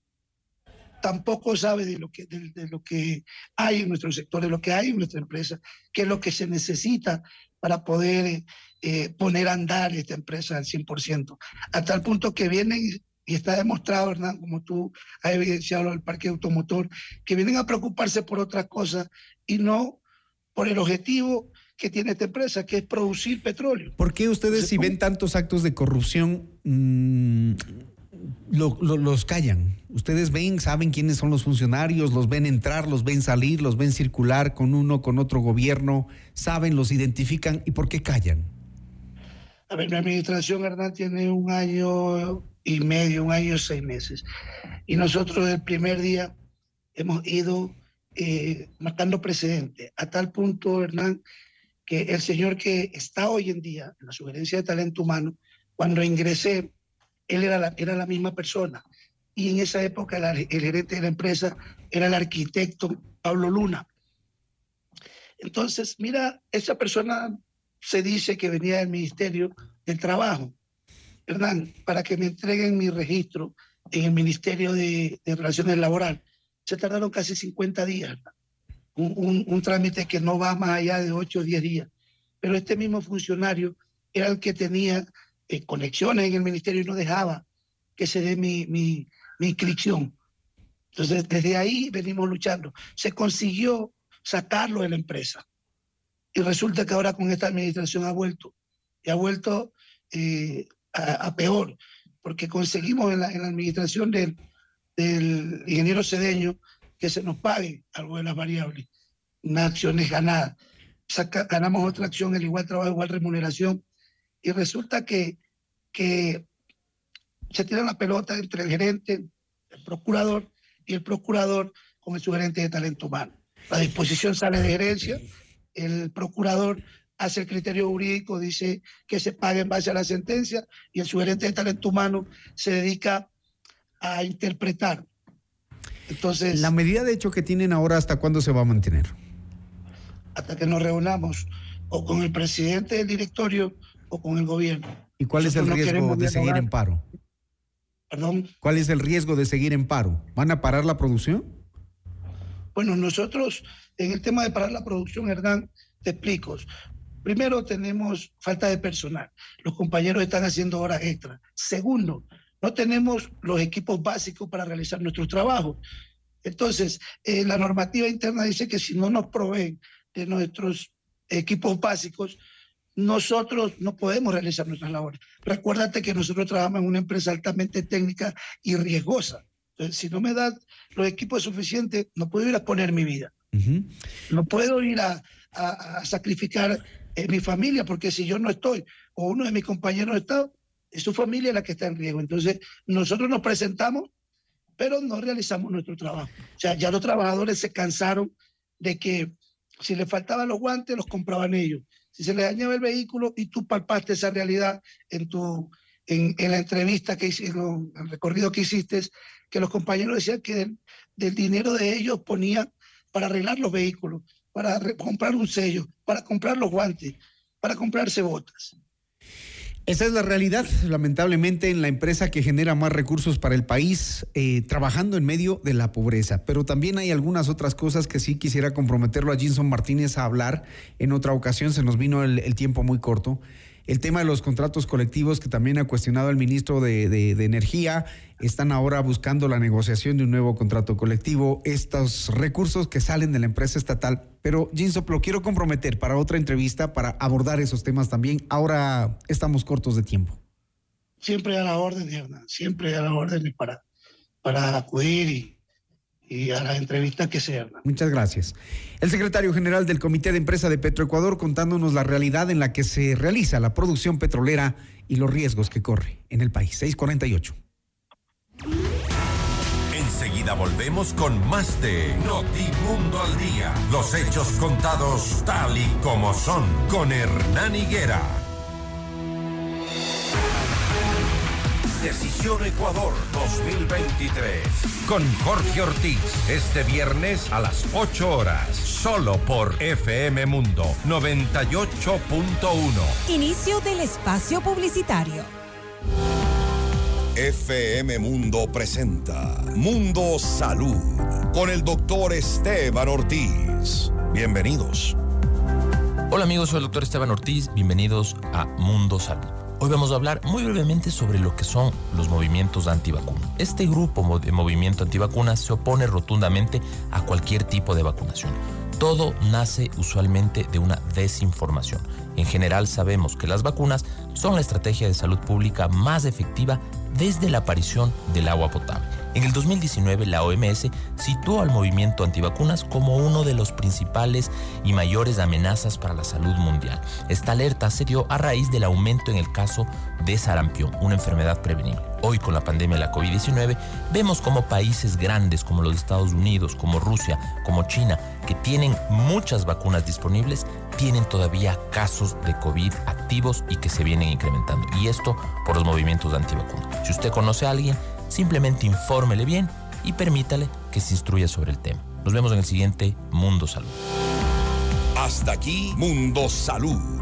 tampoco sabe de lo que, de, lo que hay en nuestro sector, de lo que hay en nuestra empresa, qué es lo que se necesita para poder eh, poner a andar esta empresa al 100%, a tal punto que vienen y está demostrado, Hernán, como tú has evidenciado el parque automotor, que vienen a preocuparse por otras cosas y no por el objetivo que tiene esta empresa, que es producir petróleo. ¿Por qué ustedes, si ven tantos actos de corrupción, mm, lo- lo- los callan? Ustedes ven, saben quiénes son los funcionarios, los ven entrar, los ven salir, los ven circular con uno, con otro gobierno, saben, los identifican, ¿y por qué callan? A ver, mi administración, Hernán, tiene un año y medio, un año seis meses. Y nosotros el primer día hemos ido eh, marcando precedentes, a tal punto, Hernán, que el señor que está hoy en día en la sugerencia de talento humano, cuando ingresé, él era la, era la misma persona. Y en esa época la- el gerente de la empresa era el arquitecto Pablo Luna. Entonces, mira, esa persona se dice que venía del Ministerio del Trabajo. Hernán, para que me entreguen mi registro en el Ministerio de, Relaciones Laborales. Se tardaron casi 50 días. Un, trámite que no va más allá de 8 o 10 días. Pero este mismo funcionario era el que tenía eh, conexiones en el ministerio y no dejaba que se dé mi inscripción. Entonces, desde ahí venimos luchando. Se consiguió sacarlo de la empresa. Y resulta que ahora con esta administración ha vuelto. Y ha vuelto eh, a, peor, porque conseguimos en la, en la administración del, ingeniero Cedeño que se nos pague algo de las variables, unas acciones ganadas. Saca, ganamos otra acción, el igual trabajo, igual remuneración. Y resulta que, que se tira la pelota entre el gerente, el procurador y el procurador con el sugerente de talento humano. La disposición sale de gerencia, el procurador hace el criterio jurídico, dice que se pague en base a la sentencia y el sugerente de talento humano se dedica a interpretar. Entonces, la medida de hecho que tienen ahora, ¿hasta cuándo se va a mantener? Hasta que nos reunamos o con el presidente del directorio o con el gobierno. ¿Y cuál Nosotros es el riesgo no de seguir en paro? Perdón. ¿Cuál es el riesgo de seguir en paro? ¿Van a parar la producción? Bueno, nosotros en el tema de parar la producción, Hernán, te explico. Primero, tenemos falta de personal. Los compañeros están haciendo horas extras. Segundo, no tenemos los equipos básicos para realizar nuestro trabajo. Entonces, eh, la normativa interna dice que si no nos proveen de nuestros equipos básicos, nosotros no podemos realizar nuestras labores. Recuérdate que nosotros trabajamos en una empresa altamente técnica y riesgosa. Entonces, si no me dan los equipos suficientes, no puedo ir a poner mi vida. Uh -huh. No puedo ir a, a, a sacrificar eh, mi familia, porque si yo no estoy o uno de mis compañeros está, es su familia la que está en riesgo. Entonces, nosotros nos presentamos, pero no realizamos nuestro trabajo. O sea, ya los trabajadores se cansaron de que si les faltaban los guantes, los compraban ellos. Si se les dañaba el vehículo y tú palpaste esa realidad en, tu, en, la entrevista que hicieron, el recorrido que hiciste, que los compañeros decían que del, del dinero de ellos ponían para arreglar los vehículos, para comprar un sello, para comprar los guantes, para comprarse botas. Esa es la realidad, lamentablemente, en la empresa que genera más recursos para el país, eh, trabajando en medio de la pobreza. Pero también hay algunas otras cosas que sí quisiera comprometerlo a Jinson Martínez a hablar. En otra ocasión se nos vino el, el tiempo muy corto. El tema de los contratos colectivos que también ha cuestionado el ministro de, Energía. Están ahora buscando la negociación de un nuevo contrato colectivo. Estos recursos que salen de la empresa estatal. Pero, Jinsop, lo quiero comprometer para otra entrevista para abordar esos temas también. Ahora estamos cortos de tiempo. Siempre a la orden, Hernán. Siempre a la orden para, para acudir y, y a las entrevistas que se hagan. Muchas gracias. El secretario general del Comité de Empresa de Petroecuador contándonos la realidad en la que se realiza la producción petrolera y los riesgos que corre en el país. 648. Enseguida volvemos con más de Notimundo al Día. Los hechos contados tal y como son con Hernán Higuera. Decisión Ecuador 2023. Con Jorge Ortiz. Este viernes a las 8 horas. Solo por FM Mundo 98.1. Inicio del espacio publicitario. FM Mundo presenta Mundo Salud con el doctor Esteban Ortiz. Bienvenidos. Hola amigos, soy el doctor Esteban Ortiz. Bienvenidos a Mundo Salud. Hoy vamos a hablar muy brevemente sobre lo que son los movimientos antivacunas. Este grupo de movimiento antivacunas se opone rotundamente a cualquier tipo de vacunación. Todo nace usualmente de una desinformación. En general sabemos que las vacunas son la estrategia de salud pública más efectiva desde la aparición del agua potable. En el 2019 la OMS situó al movimiento antivacunas como uno de los principales y mayores amenazas para la salud mundial. Esta alerta se dio a raíz del aumento en el caso de sarampión, una enfermedad prevenible. Hoy con la pandemia de la COVID-19 vemos como países grandes como los Estados Unidos, como Rusia, como China, que tienen muchas vacunas disponibles, tienen todavía casos de COVID activos y que se vienen incrementando. Y esto por los movimientos de antivacunas. Si usted conoce a alguien, simplemente infórmele bien y permítale que se instruya sobre el tema. Nos vemos en el siguiente Mundo Salud. Hasta aquí Mundo Salud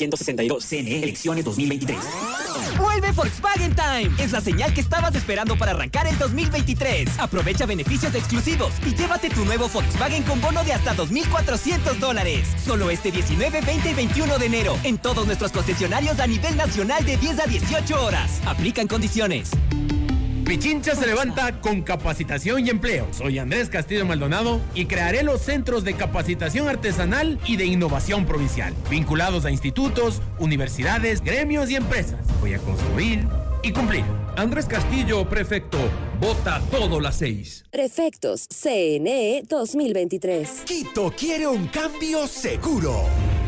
1762. CNE, elecciones 2023. Vuelve Volkswagen Time. Es la señal que estabas esperando para arrancar el 2023. Aprovecha beneficios exclusivos y llévate tu nuevo Volkswagen con bono de hasta 2.400 dólares. Solo este 19, 20 y 21 de enero en todos nuestros concesionarios a nivel nacional de 10 a 18 horas. Aplican condiciones. Pichincha se levanta con capacitación y empleo. Soy Andrés Castillo Maldonado y crearé los centros de capacitación artesanal y de innovación provincial, vinculados a institutos, universidades, gremios y empresas. Voy a construir y cumplir. Andrés Castillo, prefecto. Vota todo las seis. Prefectos CNE 2023. Quito quiere un cambio seguro.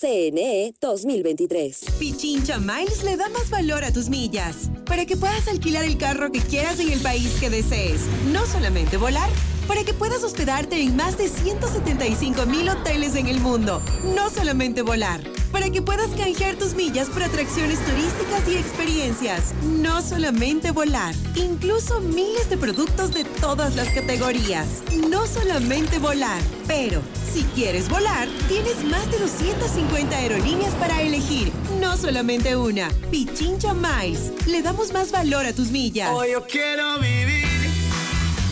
CNE 2023. Pichincha Miles le da más valor a tus millas para que puedas alquilar el carro que quieras en el país que desees. No solamente volar, para que puedas hospedarte en más de 175 mil hoteles en el mundo. No solamente volar, para que puedas canjear tus millas por atracciones turísticas y experiencias. No solamente volar, incluso miles de productos de todas las categorías. No solamente volar, pero si quieres volar, tienes más de 250 aerolíneas para elegir. No solamente una. Pichincha Miles. Le damos más valor a tus millas. Hoy yo quiero vivir,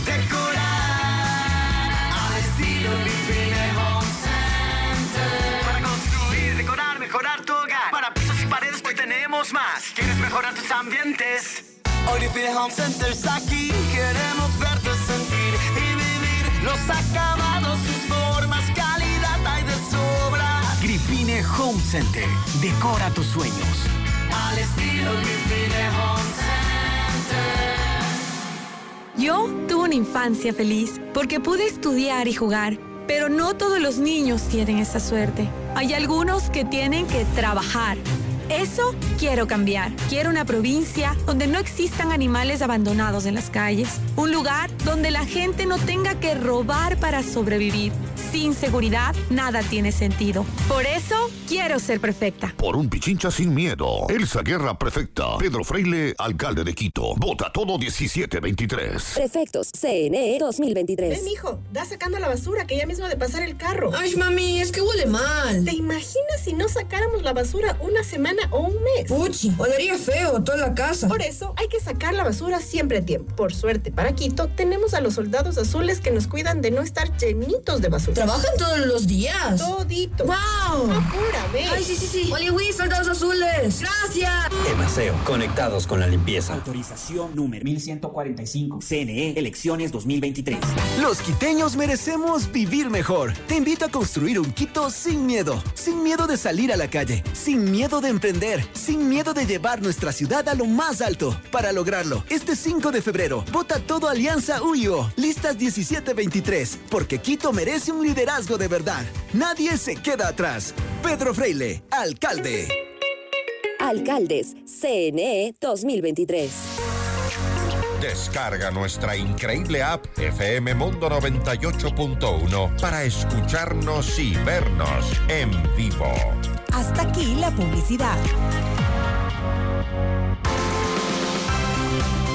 decorar, al estilo Home Center. Para construir, decorar, mejorar tu hogar. Para pisos y paredes hoy tenemos más. ¿Quieres mejorar tus ambientes? Hoy Home Center está aquí. Queremos verte sentir y vivir los acabados, Home Center. Decora tus sueños. Al estilo Gripine Home Center. Yo tuve una infancia feliz porque pude estudiar y jugar, pero no todos los niños tienen esa suerte. Hay algunos que tienen que trabajar. Eso quiero cambiar. Quiero una provincia donde no existan animales abandonados en las calles. Un lugar donde la gente no tenga que robar para sobrevivir. Sin seguridad, nada tiene sentido. Por eso, quiero ser perfecta. Por un Pichincha sin miedo. Elsa Guerra, prefecta. Pedro Freile, alcalde de Quito. Vota todo 1723. Prefectos CNE 2023. Ven, hijo, da sacando la basura que ya mismo de pasar el carro. Ay, mami, es que huele mal. ¿Te imaginas si no sacáramos la basura una semana o un mes? Puchi, olería feo toda la casa. Por eso hay que sacar la basura siempre a tiempo. Por suerte, para Quito, tenemos a los soldados azules que nos cuidan de no estar llenitos de basura. ¿Trabajan todos los días? Todito. ¡Wow! Apúrame. Ay, sí, sí, sí. Oye, soldados azules. Gracias. Emaseo, conectados con la limpieza. Autorización número 1145. CNE, elecciones 2023. Los quiteños merecemos vivir mejor. Te invito a construir un Quito sin miedo. Sin miedo de salir a la calle. Sin miedo de emprender. Sin miedo de llevar nuestra ciudad a lo más alto. Para lograrlo, este 5 de febrero, vota todo Alianza UIO. Listas 1723. Porque Quito merece un liderazgo de verdad. Nadie se queda atrás. Pedro Freile, alcalde. Alcaldes, CNE 2023. Descarga nuestra increíble app FM Mundo 98.1 para escucharnos y vernos en vivo. Hasta aquí la publicidad.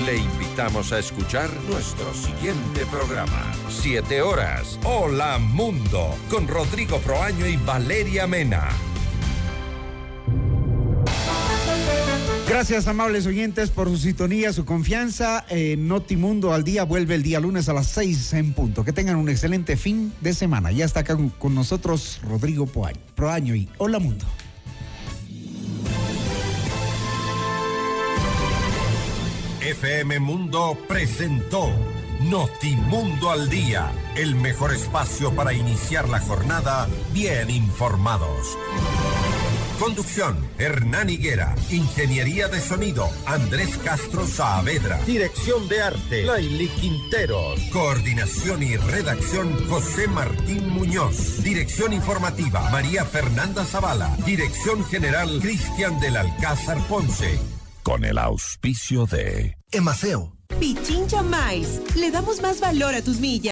Le invitamos a escuchar nuestro siguiente programa. Siete horas. Hola Mundo. Con Rodrigo Proaño y Valeria Mena. Gracias, amables oyentes, por su sintonía, su confianza. Notimundo al día vuelve el día lunes a las 6 en punto. Que tengan un excelente fin de semana. Ya está acá con, con nosotros Rodrigo Poaño, Proaño y Hola Mundo. FM Mundo presentó Notimundo al Día, el mejor espacio para iniciar la jornada bien informados. Conducción, Hernán Higuera. Ingeniería de sonido, Andrés Castro Saavedra. Dirección de arte, Laili Quinteros. Coordinación y redacción, José Martín Muñoz. Dirección informativa, María Fernanda Zavala. Dirección general, Cristian del Alcázar Ponce. Con el auspicio de Emaceo. Pichincha Miles. Le damos más valor a tus millas.